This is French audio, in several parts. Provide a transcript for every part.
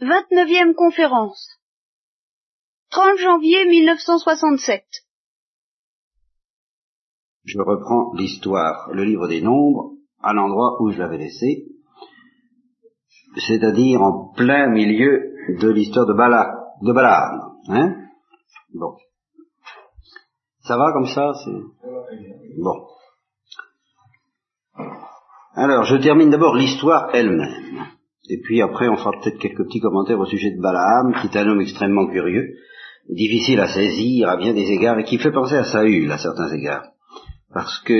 Vingt-neuvième conférence. 30 janvier 1967. Je reprends l'histoire, le livre des nombres, à l'endroit où je l'avais laissé, c'est-à-dire en plein milieu de l'histoire de Bala, de Balaam. Hein? Bon. Ça va comme ça Bon. Alors, je termine d'abord l'histoire elle-même. Et puis après, on fera peut-être quelques petits commentaires au sujet de Balaam, qui est un homme extrêmement curieux, difficile à saisir à bien des égards, et qui fait penser à Saül à certains égards. Parce que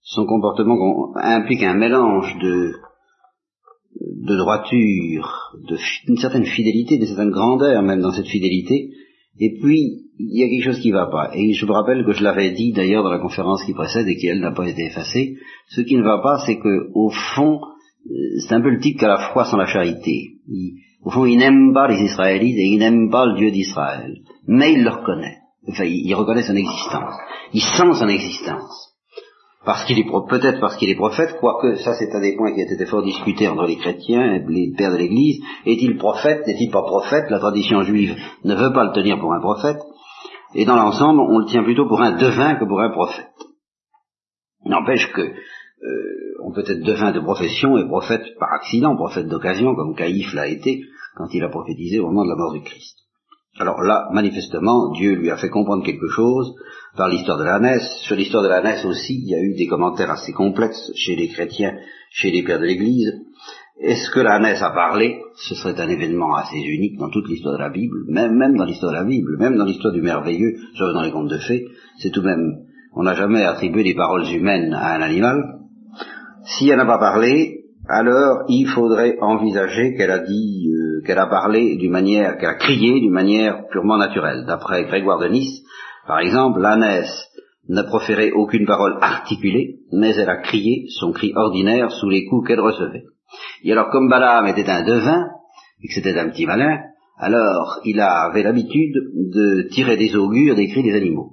son comportement implique un mélange de, de droiture, d'une certaine fidélité, d'une certaine grandeur même dans cette fidélité, et puis il y a quelque chose qui ne va pas. Et je me rappelle que je l'avais dit d'ailleurs dans la conférence qui précède et qui elle n'a pas été effacée. Ce qui ne va pas, c'est que au fond, c'est un peu le type qu'à la foi sans la charité. au fond, il n'aime pas les Israélites et il n'aime pas le Dieu d'Israël. Mais il le reconnaît. Enfin, il, reconnaît son existence. Il sent son existence. Parce qu'il est peut-être parce qu'il est prophète, quoique ça c'est un des points qui a été fort discuté entre les chrétiens et les pères de l'Église. Est-il prophète? N'est-il pas prophète? La tradition juive ne veut pas le tenir pour un prophète. Et dans l'ensemble, on le tient plutôt pour un devin que pour un prophète. N'empêche que euh, on peut être devin de profession et prophète par accident, prophète d'occasion, comme Caïphe l'a été quand il a prophétisé au moment de la mort du Christ. Alors là, manifestement, Dieu lui a fait comprendre quelque chose par l'histoire de la Messe. Sur l'histoire de la Messe aussi, il y a eu des commentaires assez complexes chez les chrétiens, chez les pères de l'Église. Est-ce que la Messe a parlé? Ce serait un événement assez unique dans toute l'histoire de la Bible, même, même dans l'histoire de la Bible, même dans l'histoire du merveilleux, sauf dans les contes de fées. C'est tout de même, on n'a jamais attribué des paroles humaines à un animal, si elle n'a pas parlé, alors il faudrait envisager qu'elle a dit, euh, qu'elle a parlé d'une manière, qu'elle a crié d'une manière purement naturelle. D'après Grégoire de Nice, par exemple, l'ânesse n'a proféré aucune parole articulée, mais elle a crié son cri ordinaire sous les coups qu'elle recevait. Et alors, comme Balaam était un devin, et que c'était un petit malin, alors il avait l'habitude de tirer des augures des cris des animaux.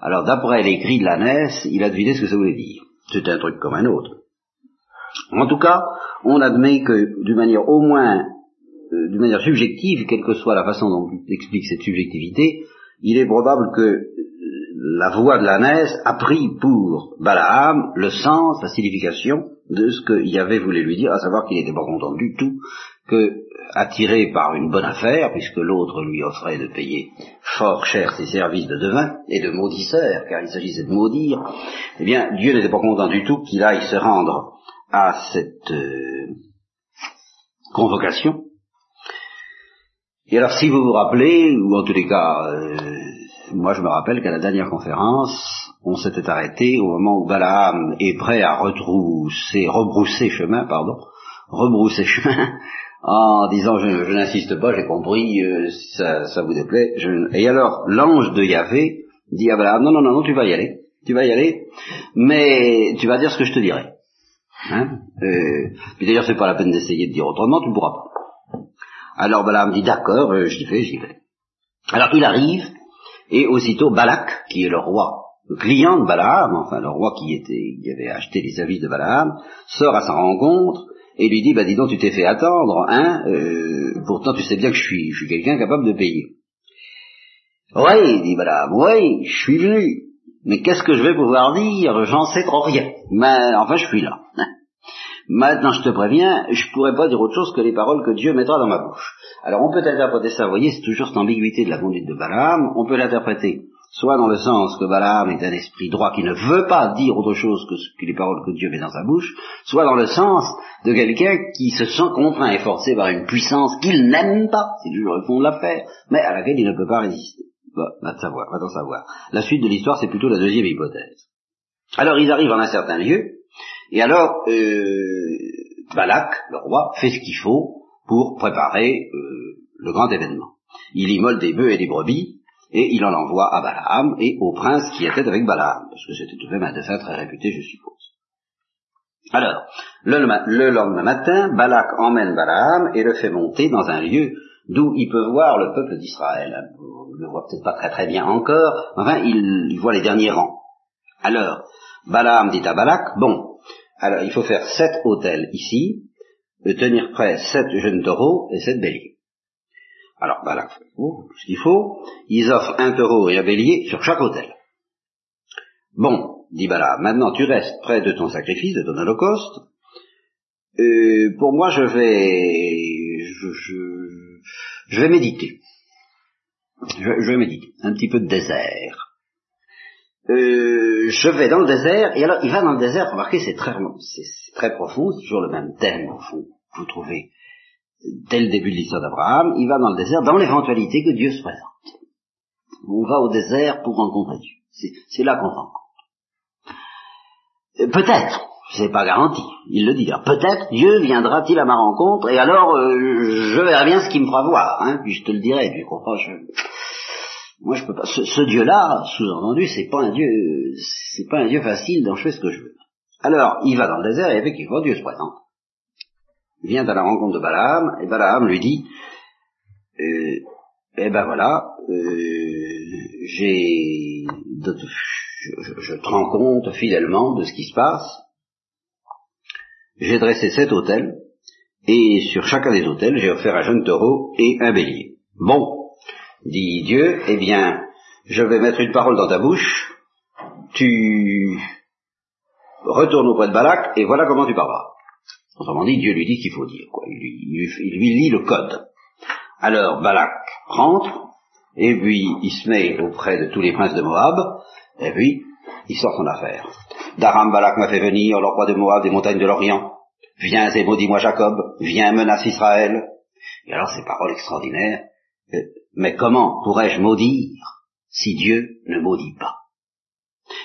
Alors, d'après les cris de l'ânesse, il a deviné ce que ça voulait dire. C'était un truc comme un autre. En tout cas, on admet que d'une manière au moins, euh, d'une manière subjective, quelle que soit la façon dont on explique cette subjectivité, il est probable que euh, la voix de l'ânesse a pris pour Balaam le sens, la signification de ce qu'il avait voulu lui dire, à savoir qu'il n'était pas content du tout que, attiré par une bonne affaire, puisque l'autre lui offrait de payer fort cher ses services de devin et de maudisseur, car il s'agissait de maudire, eh bien, Dieu n'était pas content du tout qu'il aille se rendre à cette euh, convocation. Et alors si vous vous rappelez, ou en tous les cas, euh, moi je me rappelle qu'à la dernière conférence, on s'était arrêté au moment où Balaam est prêt à retrousser, rebrousser chemin, pardon, rebrousser chemin, en disant je, n'insiste pas, j'ai compris, euh, ça, ça, vous déplaît. Et alors l'ange de Yahvé dit à Balaam, non, non, non, non, tu vas y aller, tu vas y aller, mais tu vas dire ce que je te dirai. Hein euh, puis d'ailleurs, c'est pas la peine d'essayer de dire autrement, tu ne pourras pas. Alors Balaam dit d'accord, euh, j'y vais, j'y vais. Alors il arrive, et aussitôt Balak, qui est le roi, le client de Balaam, enfin le roi qui était, qui avait acheté les services de Balaam, sort à sa rencontre et lui dit, bah dis donc, tu t'es fait attendre, hein, euh, pourtant tu sais bien que je suis, je suis quelqu'un capable de payer. Oui, dit Balaam, oui, je suis venu, mais qu'est-ce que je vais pouvoir dire? J'en sais trop rien. Mais enfin, je suis là. Maintenant, je te préviens, je ne pourrais pas dire autre chose que les paroles que Dieu mettra dans ma bouche. Alors, on peut interpréter ça, vous voyez, c'est toujours cette ambiguïté de la conduite de Balaam. On peut l'interpréter soit dans le sens que Balaam est un esprit droit qui ne veut pas dire autre chose que, les paroles que Dieu met dans sa bouche, soit dans le sens de quelqu'un qui se sent contraint et forcé par une puissance qu'il n'aime pas, c'est toujours le fond de l'affaire, mais à laquelle il ne peut pas résister. Va savoir, va t'en savoir. La suite de l'histoire, c'est plutôt la deuxième hypothèse. Alors, ils arrivent en un certain lieu, et alors, euh, Balak, le roi, fait ce qu'il faut pour préparer euh, le grand événement. Il immole des bœufs et des brebis, et il en envoie à Balaam et au prince qui était avec Balaam, parce que c'était tout de même un défunt très réputé, je suppose. Alors, le, lendemain matin, Balak emmène Balaam et le fait monter dans un lieu d'où il peut voir le peuple d'Israël. On ne le voit peut-être pas très très bien encore, enfin, il, il voit les derniers rangs. Alors, Balaam dit à Balak, bon, alors il faut faire sept hôtels ici, de tenir prêt sept jeunes taureaux et sept béliers. Alors Balak fait ce qu'il faut, ils offrent un taureau et un bélier sur chaque hôtel. Bon, dit Balak, maintenant tu restes près de ton sacrifice, de ton holocauste. Euh, pour moi, je vais, je, je, vais méditer. Je, je, vais méditer. Un petit peu de désert. Euh, je vais dans le désert, et alors il va dans le désert, remarquez, c'est très, c'est, très profond, c'est toujours le même thème au fond, vous trouvez dès le début de l'histoire d'Abraham, il va dans le désert dans l'éventualité que Dieu se présente. On va au désert pour rencontrer Dieu. C'est, là qu'on rencontre. Euh, peut-être, c'est pas garanti, il le dit. Peut-être Dieu viendra-t-il à ma rencontre, et alors euh, je verrai bien ce qu'il me fera voir, hein, puis je te le dirai, tu comprends, je, moi, je peux pas. Ce, Dieu-là, sous-entendu, c'est pas un Dieu, c'est pas un Dieu facile dont je fais ce que je veux. Alors, il va dans le désert et effectivement, Dieu se présente. Il vient à la rencontre de Balaam et Balaam lui dit, euh, eh ben voilà, euh, j'ai, je, je te rends compte fidèlement de ce qui se passe. J'ai dressé sept hôtels et sur chacun des hôtels, j'ai offert un jeune taureau et un bélier. Bon, dit Dieu, eh bien, je vais mettre une parole dans ta bouche, tu retournes auprès de Balak, et voilà comment tu parleras. Autrement dit, Dieu lui dit qu'il faut dire, quoi. Il lui, lui, lit le code. Alors Balak rentre, et puis il se met auprès de tous les princes de Moab, et puis il sort son affaire. Daram Balak m'a fait venir, le roi de Moab des montagnes de l'Orient. Viens et maudis-moi Jacob, viens menace Israël. Et alors ces paroles extraordinaires, euh, mais comment pourrais-je maudire si Dieu ne maudit pas?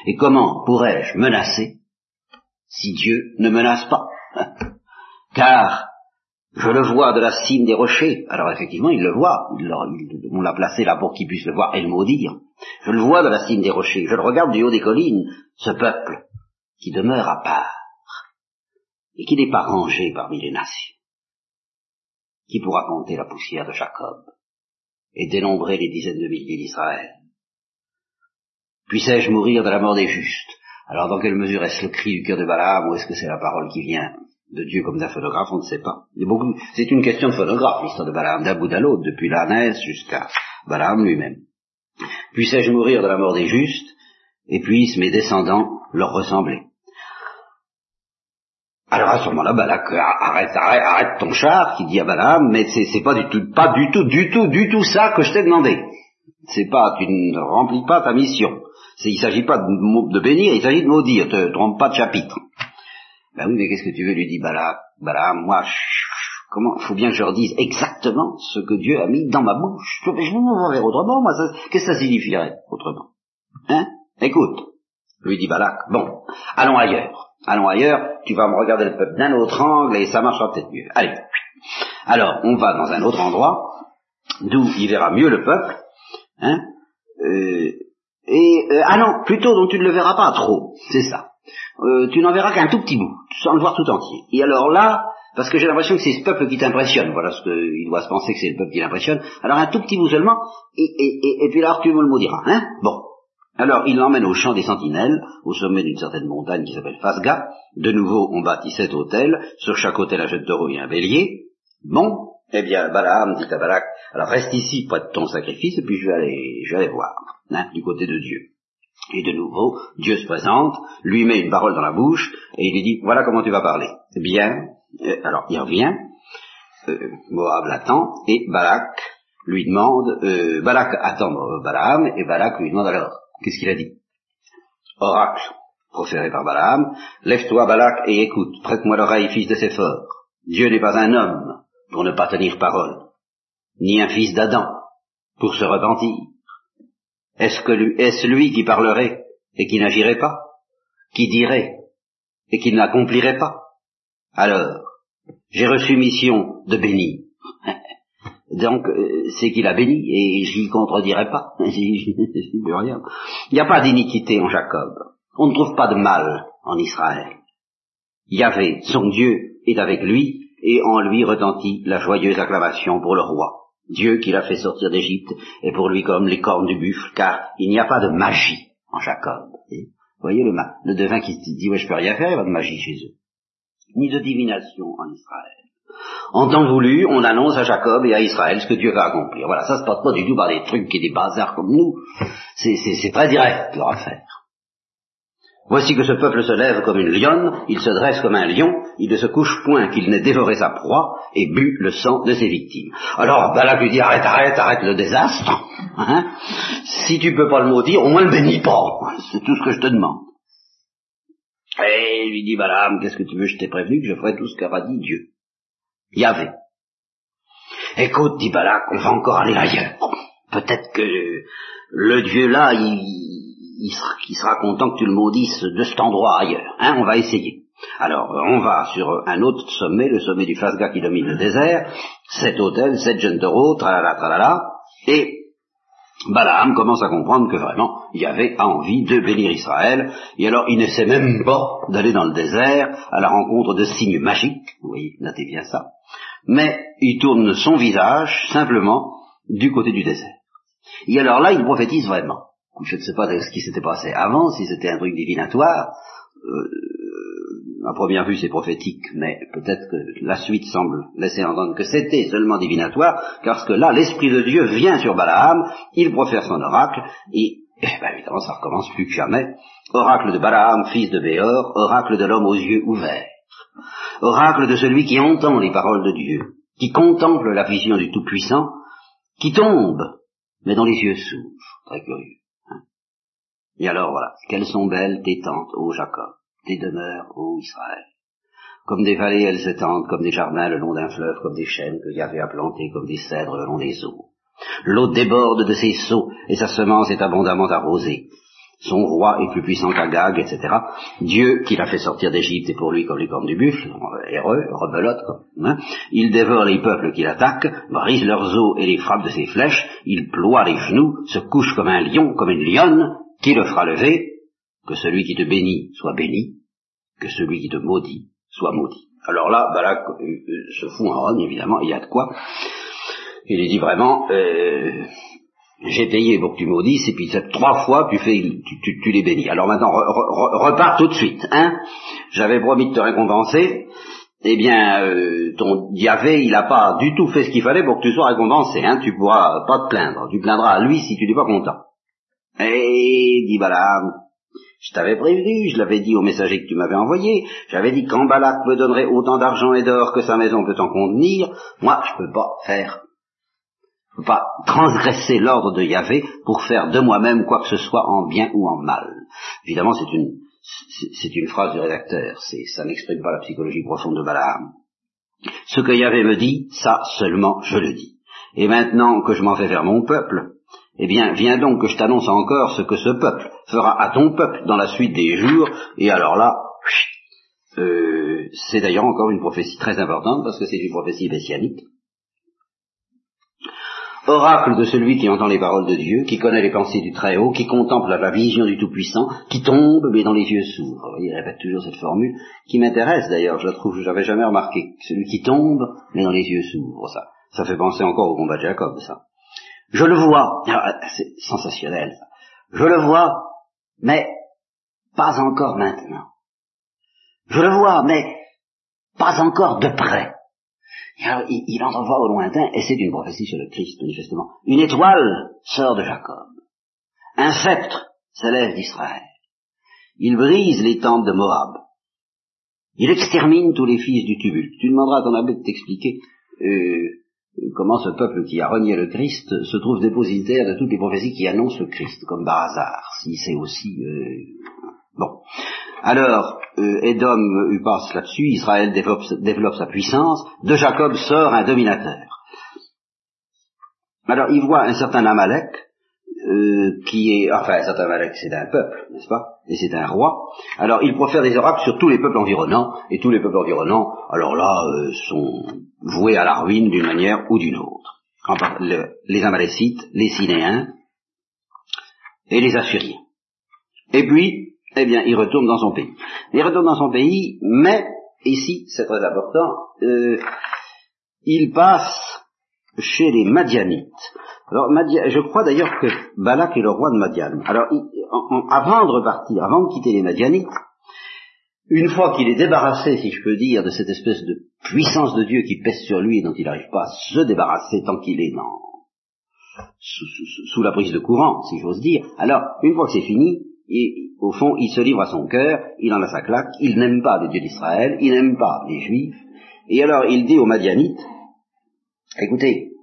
Et comment pourrais-je menacer si Dieu ne menace pas? Car je le vois de la cime des rochers. Alors effectivement, il le voit. on l'a placé là pour qu'il puisse le voir et le maudire. Je le vois de la cime des rochers. Je le regarde du haut des collines. Ce peuple qui demeure à part et qui n'est pas rangé parmi les nations. Qui pourra compter la poussière de Jacob et dénombrer les dizaines de milliers d'Israël. Puissais-je mourir de la mort des justes? Alors dans quelle mesure est-ce le cri du cœur de Balaam ou est-ce que c'est la parole qui vient de Dieu comme d'un photographe On ne sait pas. C'est une question de photographe, l'histoire de Balaam, d'un bout à l'autre, depuis l'ânesse jusqu'à Balaam lui-même. Puissais-je mourir de la mort des justes? Et puissent mes descendants leur ressembler? Alors à ce moment-là, Balak arrête, arrête, arrête ton char, qui dit à Balaam, mais c'est pas du tout, pas du tout, du tout, du tout ça que je t'ai demandé. C'est pas, tu ne remplis pas ta mission. Il s'agit pas de, bénir, il s'agit de maudire, te trompe pas de chapitre. Ben oui, mais qu'est-ce que tu veux, lui dit Balak, Balaam, moi, je, comment, faut bien que je leur dise exactement ce que Dieu a mis dans ma bouche. Je, je m'en faire autrement, moi, qu'est-ce que ça signifierait, autrement? Hein? Écoute, lui dit Balak, bon, allons ailleurs. Allons ailleurs, tu vas me regarder le peuple d'un autre angle et ça marchera peut-être mieux. Allez. Alors, on va dans un autre endroit, d'où il verra mieux le peuple, hein, euh, et, euh, ah non, plutôt dont tu ne le verras pas trop, c'est ça. Euh, tu n'en verras qu'un tout petit bout, sans le voir tout entier. Et alors là, parce que j'ai l'impression que c'est ce peuple qui t'impressionne, voilà ce qu'il doit se penser que c'est le peuple qui l'impressionne, alors un tout petit bout seulement, et, et, et, puis là, tu me le maudiras, hein Bon, alors il l'emmène au champ des sentinelles, au sommet d'une certaine montagne qui s'appelle Fasga. De nouveau, on bâtit sept hôtels, sur chaque hôtel un jeune taureau et un bélier. Bon, eh bien, Balaam dit à Balak, alors reste ici près de ton sacrifice, et puis je vais aller, je vais voir, hein, du côté de Dieu. Et de nouveau, Dieu se présente, lui met une parole dans la bouche, et il lui dit, voilà comment tu vas parler. Bien, euh, alors il revient, euh, Moab l'attend, et Balak lui demande, euh, Balak attend Balaam, et Balak lui demande alors, Qu'est-ce qu'il a dit? Oracle, proféré par Balaam, lève-toi Balak et écoute, prête-moi l'oreille, fils de Séphor. Dieu n'est pas un homme pour ne pas tenir parole, ni un fils d'Adam pour se repentir. Est-ce que lui, est-ce lui qui parlerait et qui n'agirait pas, qui dirait et qui n'accomplirait pas? Alors, j'ai reçu mission de bénir. Donc, euh, c'est qu'il a béni, et j'y contredirai pas. Il n'y a pas d'iniquité en Jacob. On ne trouve pas de mal en Israël. Yahvé, son Dieu, est avec lui, et en lui retentit la joyeuse acclamation pour le roi. Dieu qui l'a fait sortir d'Égypte est pour lui comme les cornes du buffle, car il n'y a pas de magie en Jacob. Vous voyez le, le devin qui dit, ouais, je peux rien faire, il n'y a pas de magie chez eux. Ni de divination en Israël. En temps voulu, on annonce à Jacob et à Israël ce que Dieu va accomplir. Voilà, ça se passe pas du tout par des trucs qui des bazars comme nous. C'est très direct leur affaire. Voici que ce peuple se lève comme une lionne, il se dresse comme un lion, il ne se couche point qu'il n'ait dévoré sa proie et bu le sang de ses victimes. Alors Balak lui dit arrête, arrête, arrête le désastre. Hein si tu peux pas le maudire, au moins le bénis pas. C'est tout ce que je te demande. Et lui dit Balaam, qu'est-ce que tu veux, je t'ai prévenu que je ferai tout ce qu'a dit Dieu. Yahvé. Écoute, dit Balak, on va encore aller ailleurs. Peut-être que le Dieu là, il, sera, content que tu le maudisses de cet endroit ailleurs. Hein, on va essayer. Alors, on va sur un autre sommet, le sommet du Fasga qui domine le désert, sept hôtels, sept jeunes taureaux, tralala, tralala, et Balaam commence à comprendre que vraiment, il y avait envie de bénir Israël, et alors il ne sait même pas d'aller dans le désert à la rencontre de signes magiques, vous voyez, notez bien ça, mais il tourne son visage simplement du côté du désert. Et alors là, il prophétise vraiment. Je ne sais pas ce qui s'était passé avant, si c'était un truc divinatoire, euh, à première vue c'est prophétique, mais peut-être que la suite semble laisser entendre que c'était seulement divinatoire, parce que là l'Esprit de Dieu vient sur Balaam, il profère son oracle, et eh ben, évidemment ça recommence plus que jamais. Oracle de Balaam, fils de Béor, oracle de l'homme aux yeux ouverts, oracle de celui qui entend les paroles de Dieu, qui contemple la vision du Tout-Puissant, qui tombe, mais dont les yeux s'ouvrent. Très curieux. Hein. et alors voilà, quelles sont belles tes tentes, ô Jacob des demeures, ô Israël. Comme des vallées, elles s'étendent, comme des jardins le long d'un fleuve, comme des chênes que Yahvé a plantés, comme des cèdres le long des eaux. L'eau déborde de ses seaux, et sa semence est abondamment arrosée. Son roi est plus puissant qu'Agag, etc. Dieu, qui l'a fait sortir d'Égypte, est pour lui comme les cornes du buffle, heureux, rebelote, hein. Il dévore les peuples qui l'attaquent, brise leurs os et les frappe de ses flèches, il ploie les genoux, se couche comme un lion, comme une lionne, qui le fera lever, que celui qui te bénit soit béni, que celui qui te maudit soit maudit. Alors là, Balak euh, euh, se fout en rogne, évidemment, il y a de quoi. Il lui dit vraiment, euh, j'ai payé pour que tu maudisses, et puis trois fois, tu fais, tu, les bénis. Alors maintenant, repars tout de suite, hein. J'avais promis de te récompenser. Eh bien, ton Yahvé, il n'a pas du tout fait ce qu'il fallait pour que tu sois récompensé, hein. Tu pourras pas te plaindre. Tu plaindras à lui si tu n'es pas content. Et dit Balaam, je t'avais prévenu, je l'avais dit au messager que tu m'avais envoyé, j'avais dit quand Balak me donnerait autant d'argent et d'or que sa maison peut en contenir, moi je peux pas faire, je peux pas transgresser l'ordre de Yahvé pour faire de moi-même quoi que ce soit en bien ou en mal. Évidemment c'est une, c'est une phrase du rédacteur, ça n'exprime pas la psychologie profonde de Balaam. Ce que Yahvé me dit, ça seulement je le dis. Et maintenant que je m'en vais vers mon peuple, eh bien, viens donc que je t'annonce encore ce que ce peuple fera à ton peuple dans la suite des jours, et alors là, euh, c'est d'ailleurs encore une prophétie très importante, parce que c'est une prophétie messianique. Oracle de celui qui entend les paroles de Dieu, qui connaît les pensées du Très-Haut, qui contemple la vision du Tout-Puissant, qui tombe mais dans les yeux s'ouvrent. Il répète toujours cette formule, qui m'intéresse d'ailleurs, je la trouve, je n'avais jamais remarqué. Celui qui tombe mais dans les yeux s'ouvrent, ça. Ça fait penser encore au combat de Jacob, ça. Je le vois, ah, c'est sensationnel, je le vois, mais pas encore maintenant. Je le vois, mais pas encore de près. Il, il entrevoit au lointain, et c'est une prophétie sur le Christ, manifestement. Une étoile sort de Jacob. Un sceptre s'élève d'Israël. Il brise les tentes de Moab. Il extermine tous les fils du tumulte. Tu demanderas à ton abbé de t'expliquer euh, comment ce peuple qui a renié le Christ se trouve dépositaire de toutes les prophéties qui annoncent le Christ, comme par hasard, si c'est aussi... Euh, bon. Alors, euh, Edom euh, passe là-dessus, Israël développe, développe, sa puissance, de Jacob sort un dominateur. Alors, il voit un certain Amalek, euh, qui est, enfin, c'est un peuple, n'est-ce pas? Et c'est un roi. Alors, il profère des oracles sur tous les peuples environnants, et tous les peuples environnants, alors là, euh, sont voués à la ruine d'une manière ou d'une autre. les Amalécites, les Sinéens et les Assyriens. Et puis, eh bien, il retourne dans son pays. Il retourne dans son pays, mais, ici, c'est très important, euh, il passe chez les Madianites. Alors, je crois d'ailleurs que Balak est le roi de Madian. Alors, avant de repartir, avant de quitter les Madianites, une fois qu'il est débarrassé, si je peux dire, de cette espèce de puissance de Dieu qui pèse sur lui et dont il n'arrive pas à se débarrasser tant qu'il est dans, sous, la prise de courant, si j'ose dire, alors, une fois que c'est fini, au fond, il se livre à son cœur, il en a sa claque, il n'aime pas les dieux d'Israël, il n'aime pas les Juifs, et alors il dit aux Madianites, écoutez,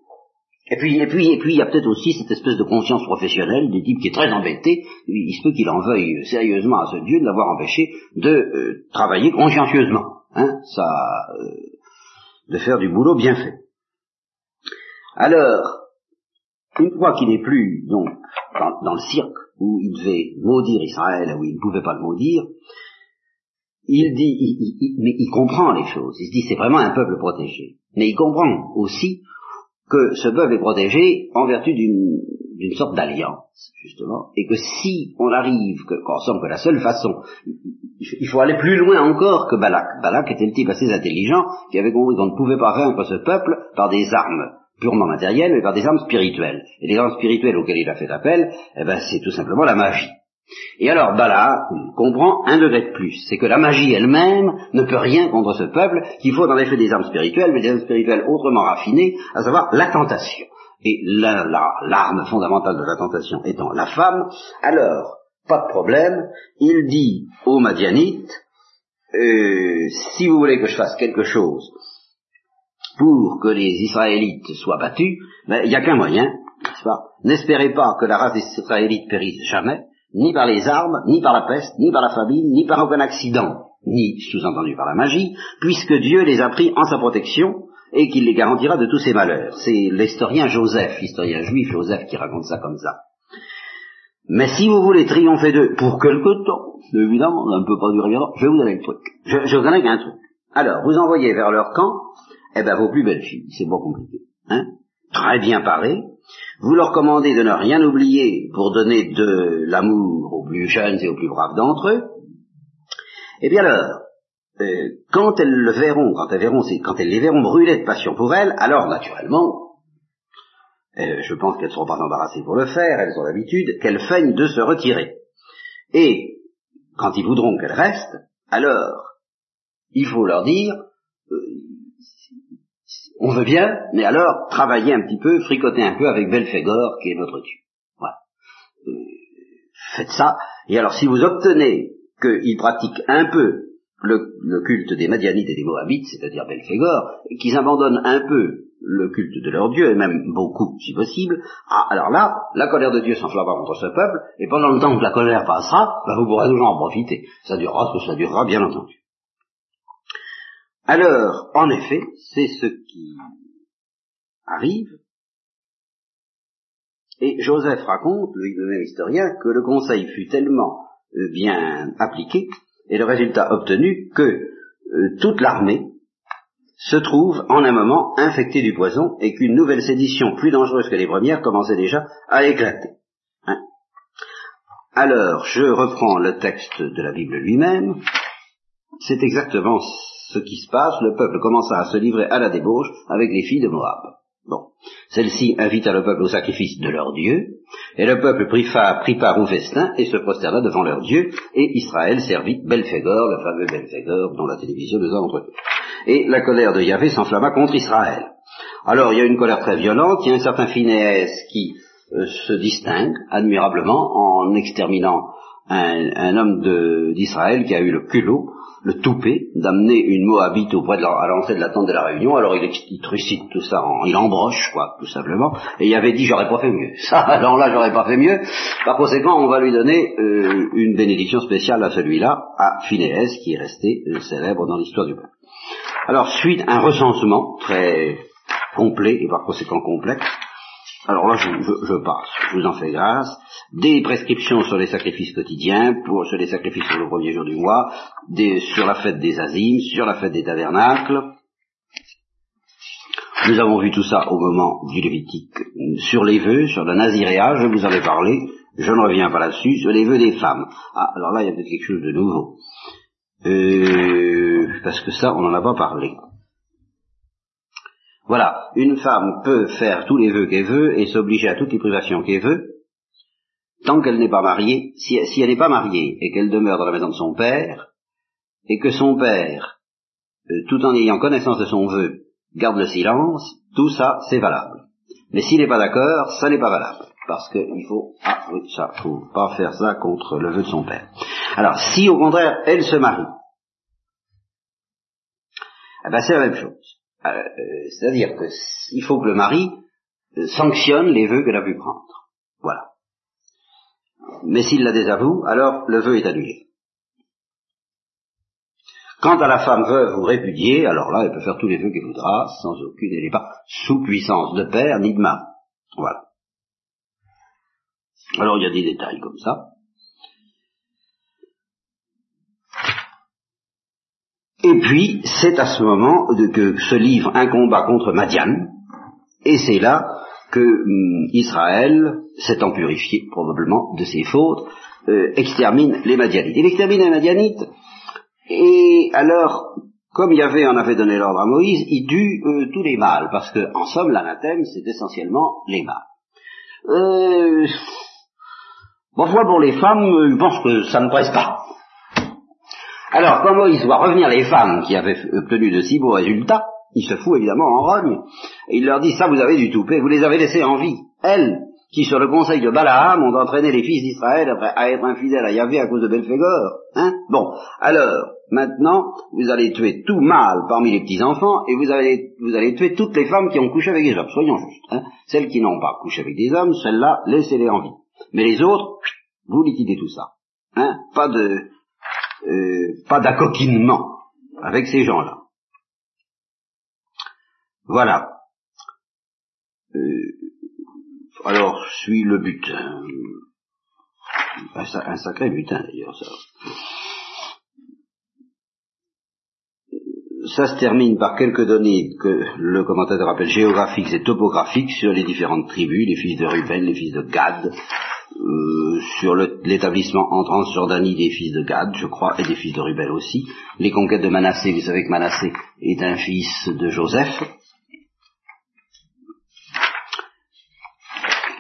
et puis, et puis, et puis, il y a peut-être aussi cette espèce de conscience professionnelle des types qui est très embêté. Il se peut qu'il en veuille sérieusement à ce Dieu de l'avoir empêché de euh, travailler consciencieusement, hein, ça, euh, de faire du boulot bien fait. Alors, une fois qu'il n'est plus donc dans, le cirque où il devait maudire Israël, où il ne pouvait pas le maudire, il dit, mais il comprend les choses. Il se dit, c'est vraiment un peuple protégé. Mais il comprend aussi que ce peuple est protégé en vertu d'une sorte d'alliance, justement, et que si on arrive, qu'on semble que la seule façon, il faut aller plus loin encore que Balak. Balak était le type assez intelligent qui avait compris qu'on ne pouvait pas vaincre ce peuple par des armes purement matérielles, mais par des armes spirituelles. Et les armes spirituelles auxquelles il a fait appel, eh ben, c'est tout simplement la magie. Et alors Bala comprend un degré de plus, c'est que la magie elle-même ne peut rien contre ce peuple, qu'il faut dans l'effet des armes spirituelles, mais des armes spirituelles autrement raffinées, à savoir la tentation. Et l'arme fondamentale de la tentation étant la femme, alors, pas de problème, il dit aux Madianites, euh, si vous voulez que je fasse quelque chose pour que les Israélites soient battus, ben, il n'y a qu'un moyen, N'espérez pas que la race des Israélites périsse jamais, ni par les armes, ni par la peste, ni par la famine, ni par aucun accident, ni sous-entendu par la magie, puisque Dieu les a pris en sa protection et qu'il les garantira de tous ses malheurs. C'est l'historien Joseph, l'historien juif Joseph qui raconte ça comme ça. Mais si vous voulez triompher d'eux pour quelque temps, évidemment, on ne peut pas durer bien je vous donner le truc. Je, je vous donne un truc. Alors, vous envoyez vers leur camp, eh ben, vos plus belles filles, c'est pas compliqué. Hein très bien parées, vous leur commandez de ne rien oublier pour donner de l'amour aux plus jeunes et aux plus braves d'entre eux. Eh bien alors, euh, quand elles le verront, quand elles verront, quand elles les verront brûler de passion pour elles, alors naturellement, euh, je pense qu'elles ne seront pas embarrassées pour le faire, elles ont l'habitude, qu'elles feignent de se retirer. Et quand ils voudront qu'elles restent, alors il faut leur dire, on veut bien, mais alors travailler un petit peu, fricoter un peu avec Belphégor, qui est notre Dieu. Voilà. Euh, faites ça, et alors si vous obtenez qu'ils pratiquent un peu le, culte des Madianites et des Moabites, c'est-à-dire Belphégor, qu'ils abandonnent un peu le culte de leur Dieu, et même beaucoup si possible, ah, alors là, la colère de Dieu s'enflammera contre ce peuple, et pendant le temps que la colère passera, bah, vous pourrez toujours en profiter. Ça durera ce que ça durera, bien entendu. Alors, en effet, c'est ce qui arrive. Et Joseph raconte, le historien, que le conseil fut tellement euh, bien appliqué, et le résultat obtenu, que euh, toute l'armée se trouve en un moment infectée du poison, et qu'une nouvelle sédition plus dangereuse que les premières commençait déjà à éclater. Hein. Alors, je reprends le texte de la Bible lui-même. C'est exactement ce qui se passe, le peuple commença à se livrer à la débauche avec les filles de Moab. Bon. Celle-ci invita le peuple au sacrifice de leur Dieu, et le peuple prit, part au festin et se prosterna devant leur Dieu, et Israël servit Belphégor, le fameux Belphégor dont la télévision nous a entretenu. Et la colère de Yahvé s'enflamma contre Israël. Alors il y a une colère très violente, il y a un certain Phinéès qui euh, se distingue admirablement en exterminant un homme d'Israël qui a eu le culot le toupet d'amener une Moabite auprès de la, à l'entrée de la tente de la réunion, alors il, il trucide tout ça, en, il embroche, quoi, tout simplement, et il avait dit j'aurais pas fait mieux. Ça, alors là j'aurais pas fait mieux. Par conséquent, on va lui donner euh, une bénédiction spéciale à celui-là, à Phinéès, qui est resté euh, célèbre dans l'histoire du peuple. Alors suite un recensement très complet et par conséquent complexe alors là, je, je, passe, je vous en fais grâce. Des prescriptions sur les sacrifices quotidiens, pour, sur les sacrifices sur le premier jour du mois, des, sur la fête des azimes, sur la fête des tabernacles. Nous avons vu tout ça au moment du Lévitique. Sur les vœux, sur le naziréa, je vous en ai parlé, je ne reviens pas là-dessus, sur les vœux des femmes. Ah, alors là, il y a quelque chose de nouveau. Euh, parce que ça, on n'en a pas parlé. Voilà, une femme peut faire tous les vœux qu'elle veut et s'obliger à toutes les privations qu'elle veut, tant qu'elle n'est pas mariée, si, elle n'est pas mariée et qu'elle demeure dans la maison de son père, et que son père, euh, tout en ayant connaissance de son vœu, garde le silence, tout ça, c'est valable. Mais s'il n'est pas d'accord, ça n'est pas valable. Parce qu'il faut, ah oui, ça, faut pas faire ça contre le vœu de son père. Alors, si au contraire, elle se marie, eh ben c'est la même chose. Euh, euh, c'est-à-dire qu'il faut que le mari sanctionne les vœux qu'elle a pu prendre. Voilà. Mais s'il la désavoue, alors le vœu est annulé. Quant à la femme veuve ou répudiée, alors là, elle peut faire tous les vœux qu'elle voudra, sans aucune, elle n'est pas sous puissance de père ni de mari. Voilà. Alors il y a des détails comme ça. Et puis, c'est à ce moment que se livre un combat contre Madian, et c'est là que hum, Israël, s'étant purifié probablement de ses fautes, euh, extermine les Madianites. Il extermine les Madianites et alors, comme Yahvé en avait donné l'ordre à Moïse, il tue euh, tous les mâles, parce que, en somme, l'anathème, c'est essentiellement les mâles. Euh, parfois, pour les femmes, ils pensent que ça ne presse pas. Alors, quand Moïse voit revenir les femmes qui avaient obtenu de si beaux résultats, il se fout évidemment en rogne. Il leur dit, ça vous avez du toupet, vous les avez laissées en vie. Elles, qui sur le conseil de Balaam ont entraîné les fils d'Israël à être infidèles à Yahvé à cause de Belphégor. Hein bon, alors, maintenant, vous allez tuer tout mâle parmi les petits-enfants, et vous allez, vous allez tuer toutes les femmes qui ont couché avec des hommes. Soyons justes. Hein Celles qui n'ont pas couché avec des hommes, celles-là, laissez-les en vie. Mais les autres, vous liquidez tout ça. Hein pas de, euh, pas d'accoquinement avec ces gens-là. Voilà. Euh, alors, suis le butin. Un, sacré butin d'ailleurs, ça. Ça se termine par quelques données que le commentateur appelle géographiques et topographiques sur les différentes tribus, les fils de Ruben, les fils de Gad, euh, sur l'établissement en Transjordanie des fils de Gad, je crois, et des fils de Ruben aussi. Les conquêtes de Manassé, vous savez que Manassé est un fils de Joseph,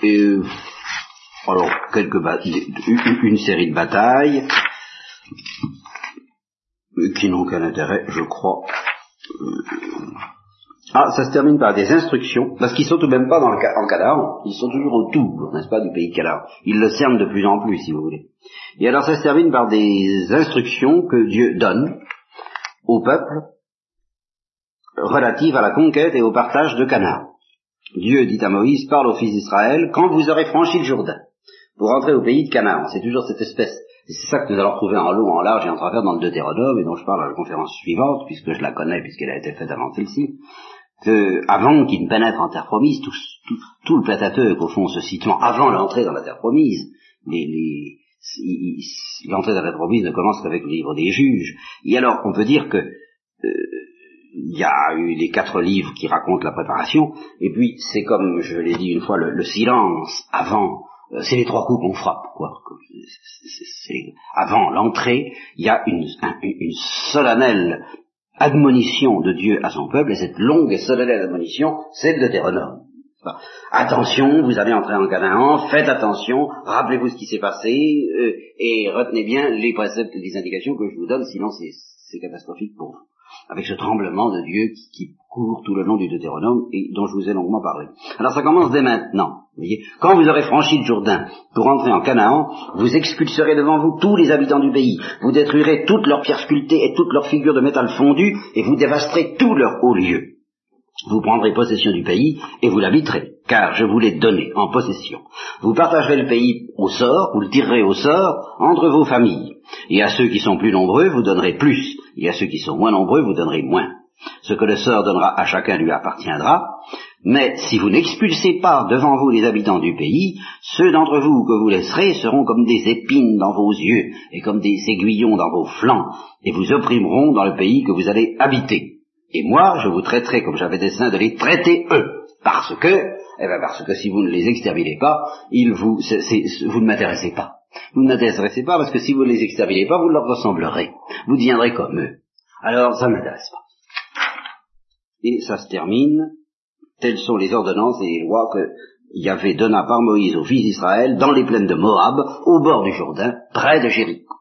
et euh, alors quelques une série de batailles qui n'ont qu'un intérêt, je crois. Euh, ah, ça se termine par des instructions, parce qu'ils sont tout de même pas dans le, en Canaan, ils sont toujours autour, n'est-ce pas, du pays de Canaan. Ils le cernent de plus en plus, si vous voulez. Et alors ça se termine par des instructions que Dieu donne au peuple relatives à la conquête et au partage de Canaan. Dieu dit à Moïse, parle aux fils d'Israël, quand vous aurez franchi le Jourdain, pour entrer au pays de Canaan. C'est toujours cette espèce. Et c'est ça que nous allons trouver en long, en large et en travers dans le Deutéronome, et dont je parle à la conférence suivante, puisque je la connais, puisqu'elle a été faite avant celle-ci, que avant qu'il ne pénètre en terre promise, tout, le Platateuque, au fond, se situant avant l'entrée dans la terre promise, l'entrée dans la terre promise ne commence qu'avec le livre des juges. Et alors, on peut dire que euh, il y a eu les quatre livres qui racontent la préparation, et puis c'est comme je l'ai dit une fois, le, silence avant, euh, c'est les trois coups qu'on frappe, quoi. Avant l'entrée, il y a une, une solennelle admonition de Dieu à son peuple, et cette longue et solennelle admonition, c'est le Deutéronome. Attention, vous allez entrer en Canaan, faites attention, rappelez-vous ce qui s'est passé, euh, et retenez bien les préceptes, les indications que je vous donne, sinon c'est catastrophique pour vous avec ce tremblement de Dieu qui, court tout le long du Deutéronome et dont je vous ai longuement parlé. Alors ça commence dès maintenant. Voyez, quand vous aurez franchi le Jourdain pour entrer en Canaan, vous expulserez devant vous tous les habitants du pays, vous détruirez toutes leurs pierres sculptées et toutes leurs figures de métal fondu, et vous dévasterez tous leurs hauts lieux. Vous prendrez possession du pays et vous l'habiterez, car je vous l'ai donné en possession. Vous partagerez le pays au sort, vous le tirerez au sort entre vos familles. Et à ceux qui sont plus nombreux, vous donnerez plus, et à ceux qui sont moins nombreux, vous donnerez moins. Ce que le sort donnera à chacun lui appartiendra, mais si vous n'expulsez pas devant vous les habitants du pays, ceux d'entre vous que vous laisserez seront comme des épines dans vos yeux et comme des aiguillons dans vos flancs, et vous opprimeront dans le pays que vous allez habiter. Et moi, je vous traiterai comme j'avais dessein de les traiter eux, parce que, eh bien parce que si vous ne les exterminez pas, ils vous, vous ne m'intéressez pas. Vous ne m'intéressez pas parce que si vous ne les exterminez pas, vous leur ressemblerez. Vous deviendrez comme eux. Alors, ça ne pas. Et ça se termine. Telles sont les ordonnances et les lois que Yahvé donna par Moïse aux fils d'Israël dans les plaines de Moab, au bord du Jourdain, près de Jéricho.